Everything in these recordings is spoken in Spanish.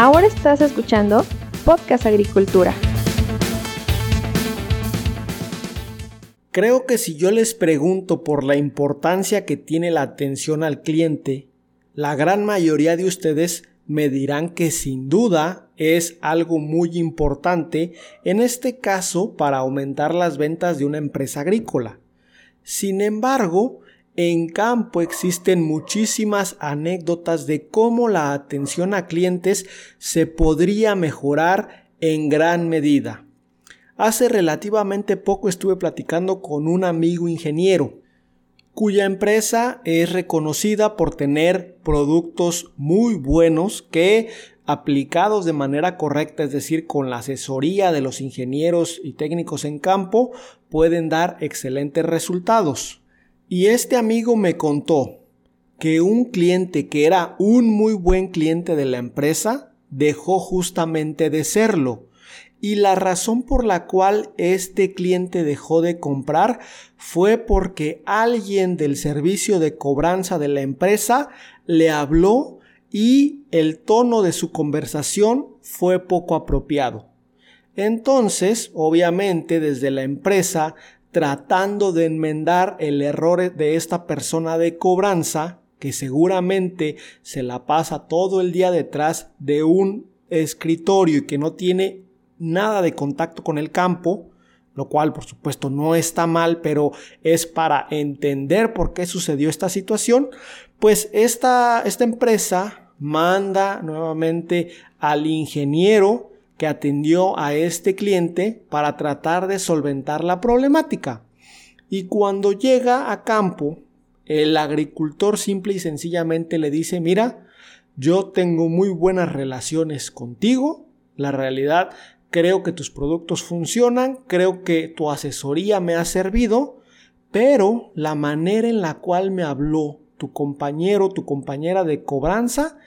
Ahora estás escuchando Podcast Agricultura. Creo que si yo les pregunto por la importancia que tiene la atención al cliente, la gran mayoría de ustedes me dirán que sin duda es algo muy importante, en este caso para aumentar las ventas de una empresa agrícola. Sin embargo, en campo existen muchísimas anécdotas de cómo la atención a clientes se podría mejorar en gran medida. Hace relativamente poco estuve platicando con un amigo ingeniero, cuya empresa es reconocida por tener productos muy buenos que aplicados de manera correcta, es decir, con la asesoría de los ingenieros y técnicos en campo, pueden dar excelentes resultados. Y este amigo me contó que un cliente que era un muy buen cliente de la empresa dejó justamente de serlo y la razón por la cual este cliente dejó de comprar fue porque alguien del servicio de cobranza de la empresa le habló y el tono de su conversación fue poco apropiado. Entonces, obviamente, desde la empresa, tratando de enmendar el error de esta persona de cobranza, que seguramente se la pasa todo el día detrás de un escritorio y que no tiene nada de contacto con el campo, lo cual por supuesto no está mal, pero es para entender por qué sucedió esta situación, pues esta, esta empresa manda nuevamente al ingeniero que atendió a este cliente para tratar de solventar la problemática. Y cuando llega a campo, el agricultor simple y sencillamente le dice, mira, yo tengo muy buenas relaciones contigo, la realidad creo que tus productos funcionan, creo que tu asesoría me ha servido, pero la manera en la cual me habló tu compañero, tu compañera de cobranza,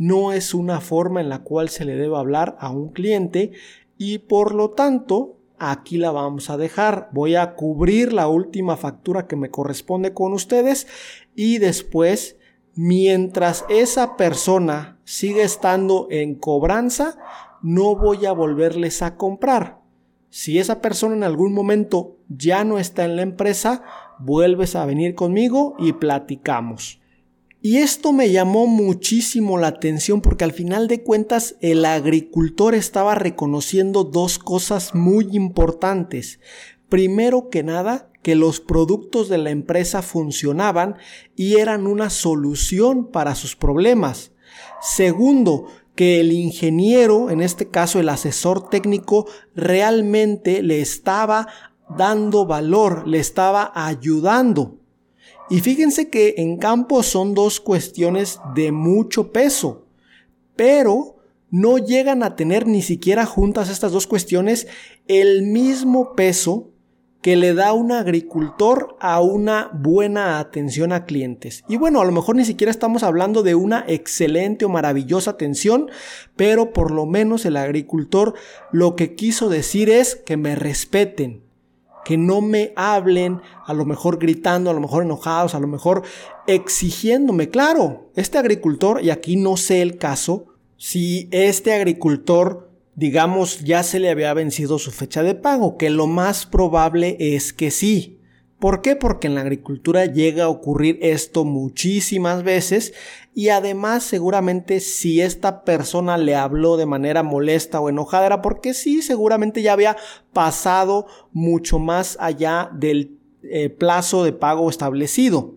no es una forma en la cual se le debe hablar a un cliente y por lo tanto aquí la vamos a dejar. Voy a cubrir la última factura que me corresponde con ustedes y después mientras esa persona sigue estando en cobranza, no voy a volverles a comprar. Si esa persona en algún momento ya no está en la empresa, vuelves a venir conmigo y platicamos. Y esto me llamó muchísimo la atención porque al final de cuentas el agricultor estaba reconociendo dos cosas muy importantes. Primero que nada, que los productos de la empresa funcionaban y eran una solución para sus problemas. Segundo, que el ingeniero, en este caso el asesor técnico, realmente le estaba dando valor, le estaba ayudando. Y fíjense que en campo son dos cuestiones de mucho peso, pero no llegan a tener ni siquiera juntas estas dos cuestiones el mismo peso que le da un agricultor a una buena atención a clientes. Y bueno, a lo mejor ni siquiera estamos hablando de una excelente o maravillosa atención, pero por lo menos el agricultor lo que quiso decir es que me respeten, que no me hablen, a lo mejor gritando, a lo mejor enojados, a lo mejor exigiéndome. Claro, este agricultor, y aquí no sé el caso, si este agricultor digamos, ya se le había vencido su fecha de pago, que lo más probable es que sí. ¿Por qué? Porque en la agricultura llega a ocurrir esto muchísimas veces y además seguramente si esta persona le habló de manera molesta o enojada era porque sí, seguramente ya había pasado mucho más allá del eh, plazo de pago establecido.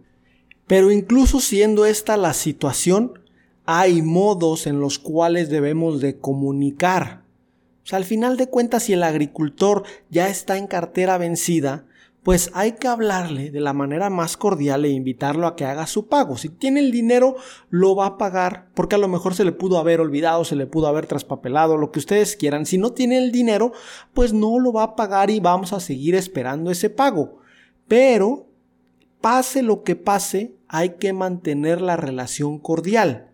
Pero incluso siendo esta la situación, hay modos en los cuales debemos de comunicar o sea, al final de cuentas, si el agricultor ya está en cartera vencida, pues hay que hablarle de la manera más cordial e invitarlo a que haga su pago. Si tiene el dinero, lo va a pagar, porque a lo mejor se le pudo haber olvidado, se le pudo haber traspapelado, lo que ustedes quieran. Si no tiene el dinero, pues no lo va a pagar y vamos a seguir esperando ese pago. Pero, pase lo que pase, hay que mantener la relación cordial.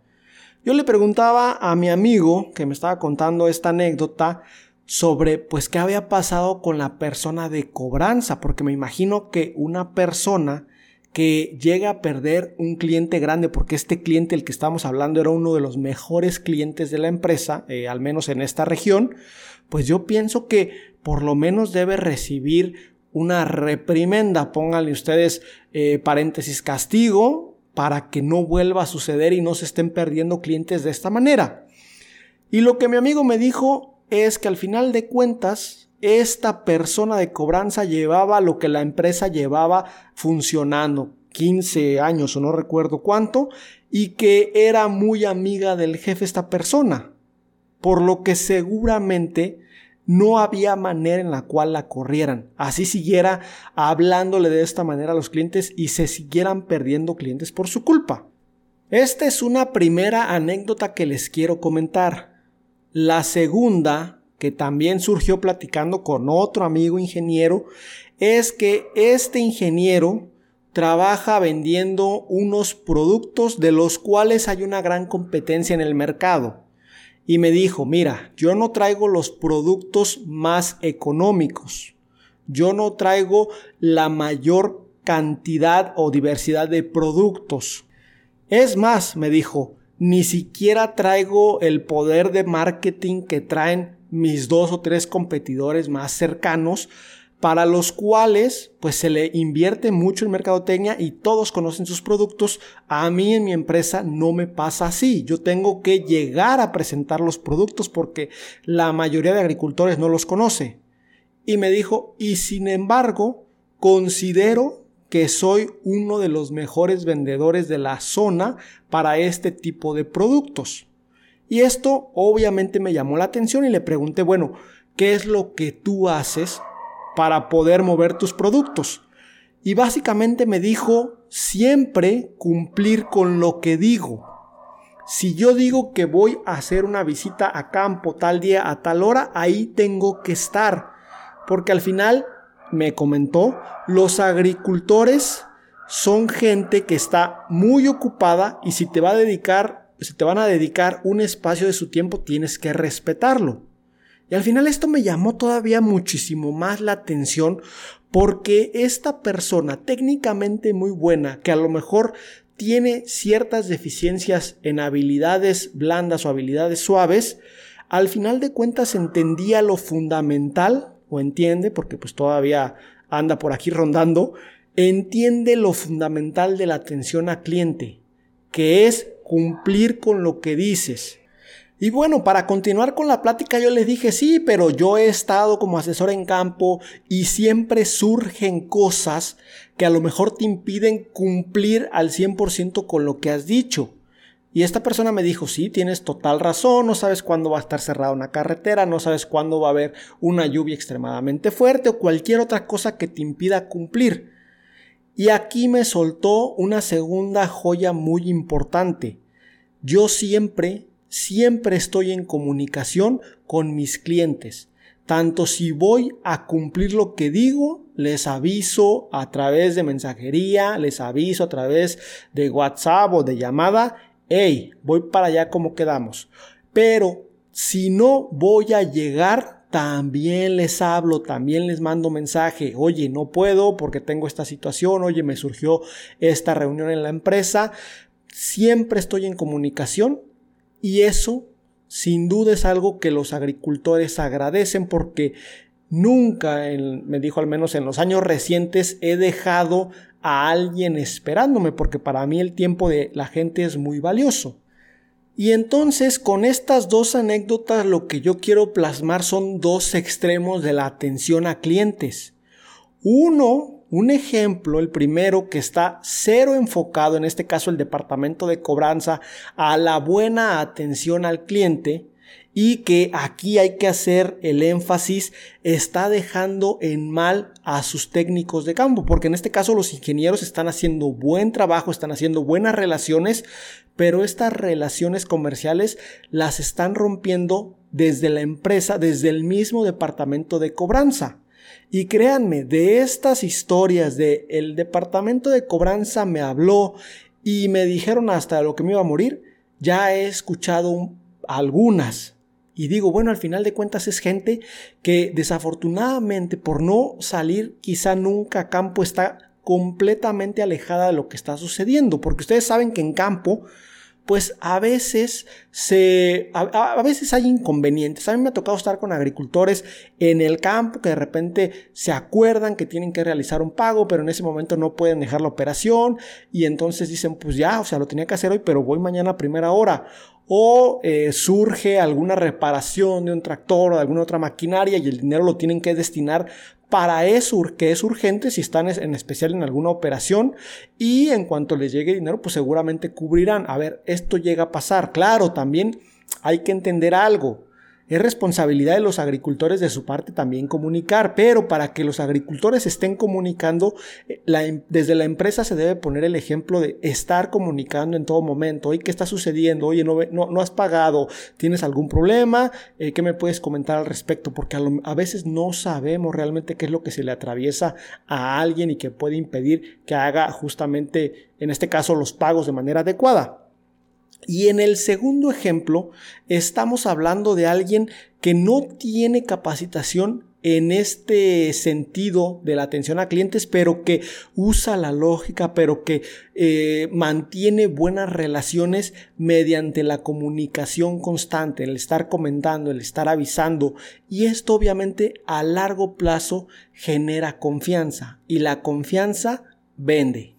Yo le preguntaba a mi amigo que me estaba contando esta anécdota sobre pues qué había pasado con la persona de cobranza, porque me imagino que una persona que llega a perder un cliente grande, porque este cliente, el que estamos hablando, era uno de los mejores clientes de la empresa, eh, al menos en esta región, pues yo pienso que por lo menos debe recibir una reprimenda, pónganle ustedes eh, paréntesis castigo, para que no vuelva a suceder y no se estén perdiendo clientes de esta manera. Y lo que mi amigo me dijo es que al final de cuentas, esta persona de cobranza llevaba lo que la empresa llevaba funcionando, 15 años o no recuerdo cuánto, y que era muy amiga del jefe esta persona, por lo que seguramente no había manera en la cual la corrieran, así siguiera hablándole de esta manera a los clientes y se siguieran perdiendo clientes por su culpa. Esta es una primera anécdota que les quiero comentar. La segunda que también surgió platicando con otro amigo ingeniero, es que este ingeniero trabaja vendiendo unos productos de los cuales hay una gran competencia en el mercado. Y me dijo, mira, yo no traigo los productos más económicos. Yo no traigo la mayor cantidad o diversidad de productos. Es más, me dijo, ni siquiera traigo el poder de marketing que traen mis dos o tres competidores más cercanos para los cuales pues se le invierte mucho en mercadotecnia y todos conocen sus productos. A mí en mi empresa no me pasa así. Yo tengo que llegar a presentar los productos porque la mayoría de agricultores no los conoce. Y me dijo, y sin embargo, considero que soy uno de los mejores vendedores de la zona para este tipo de productos. Y esto obviamente me llamó la atención y le pregunté, bueno, ¿qué es lo que tú haces para poder mover tus productos? Y básicamente me dijo, siempre cumplir con lo que digo. Si yo digo que voy a hacer una visita a campo tal día a tal hora, ahí tengo que estar. Porque al final, me comentó, los agricultores son gente que está muy ocupada y si te va a dedicar si te van a dedicar un espacio de su tiempo, tienes que respetarlo. Y al final esto me llamó todavía muchísimo más la atención porque esta persona técnicamente muy buena, que a lo mejor tiene ciertas deficiencias en habilidades blandas o habilidades suaves, al final de cuentas entendía lo fundamental, o entiende, porque pues todavía anda por aquí rondando, entiende lo fundamental de la atención a cliente, que es cumplir con lo que dices. Y bueno, para continuar con la plática yo les dije, sí, pero yo he estado como asesor en campo y siempre surgen cosas que a lo mejor te impiden cumplir al 100% con lo que has dicho. Y esta persona me dijo, sí, tienes total razón, no sabes cuándo va a estar cerrada una carretera, no sabes cuándo va a haber una lluvia extremadamente fuerte o cualquier otra cosa que te impida cumplir. Y aquí me soltó una segunda joya muy importante. Yo siempre, siempre estoy en comunicación con mis clientes. Tanto si voy a cumplir lo que digo, les aviso a través de mensajería, les aviso a través de WhatsApp o de llamada, hey, voy para allá como quedamos. Pero si no voy a llegar, también les hablo, también les mando mensaje, oye, no puedo porque tengo esta situación, oye, me surgió esta reunión en la empresa. Siempre estoy en comunicación y eso sin duda es algo que los agricultores agradecen porque nunca, me dijo al menos en los años recientes, he dejado a alguien esperándome porque para mí el tiempo de la gente es muy valioso. Y entonces con estas dos anécdotas lo que yo quiero plasmar son dos extremos de la atención a clientes. Uno, un ejemplo, el primero que está cero enfocado, en este caso el departamento de cobranza, a la buena atención al cliente y que aquí hay que hacer el énfasis, está dejando en mal a sus técnicos de campo, porque en este caso los ingenieros están haciendo buen trabajo, están haciendo buenas relaciones, pero estas relaciones comerciales las están rompiendo desde la empresa, desde el mismo departamento de cobranza. Y créanme, de estas historias de el departamento de cobranza me habló y me dijeron hasta lo que me iba a morir, ya he escuchado algunas. Y digo, bueno, al final de cuentas es gente que desafortunadamente por no salir quizá nunca a campo está completamente alejada de lo que está sucediendo, porque ustedes saben que en campo pues a veces se a, veces hay inconvenientes. A mí me ha tocado estar con agricultores en el campo que de repente se acuerdan que tienen que realizar un pago, pero en ese momento no pueden dejar la operación. Y entonces dicen, pues ya, o sea, lo tenía que hacer hoy, pero voy mañana a primera hora o eh, surge alguna reparación de un tractor o de alguna otra maquinaria y el dinero lo tienen que destinar para eso que es urgente si están en especial en alguna operación y en cuanto les llegue dinero pues seguramente cubrirán. A ver, esto llega a pasar. Claro, también hay que entender algo. Es responsabilidad de los agricultores de su parte también comunicar, pero para que los agricultores estén comunicando, eh, em, desde la empresa se debe poner el ejemplo de estar comunicando en todo momento. Oye, ¿qué está sucediendo? Oye, no, no, has pagado, ¿tienes algún problema? Eh, ¿Qué me puedes comentar al respecto? Porque a veces no sabemos realmente qué es lo que se le atraviesa a alguien y que puede impedir que haga justamente, en este caso, los pagos de manera adecuada. Y en el segundo ejemplo, estamos hablando de alguien que no tiene capacitación en este sentido de la atención a clientes, pero que usa la lógica, pero que eh, mantiene buenas relaciones mediante la comunicación constante, el estar comentando, el estar avisando. Y esto obviamente a largo plazo genera confianza y la confianza vende.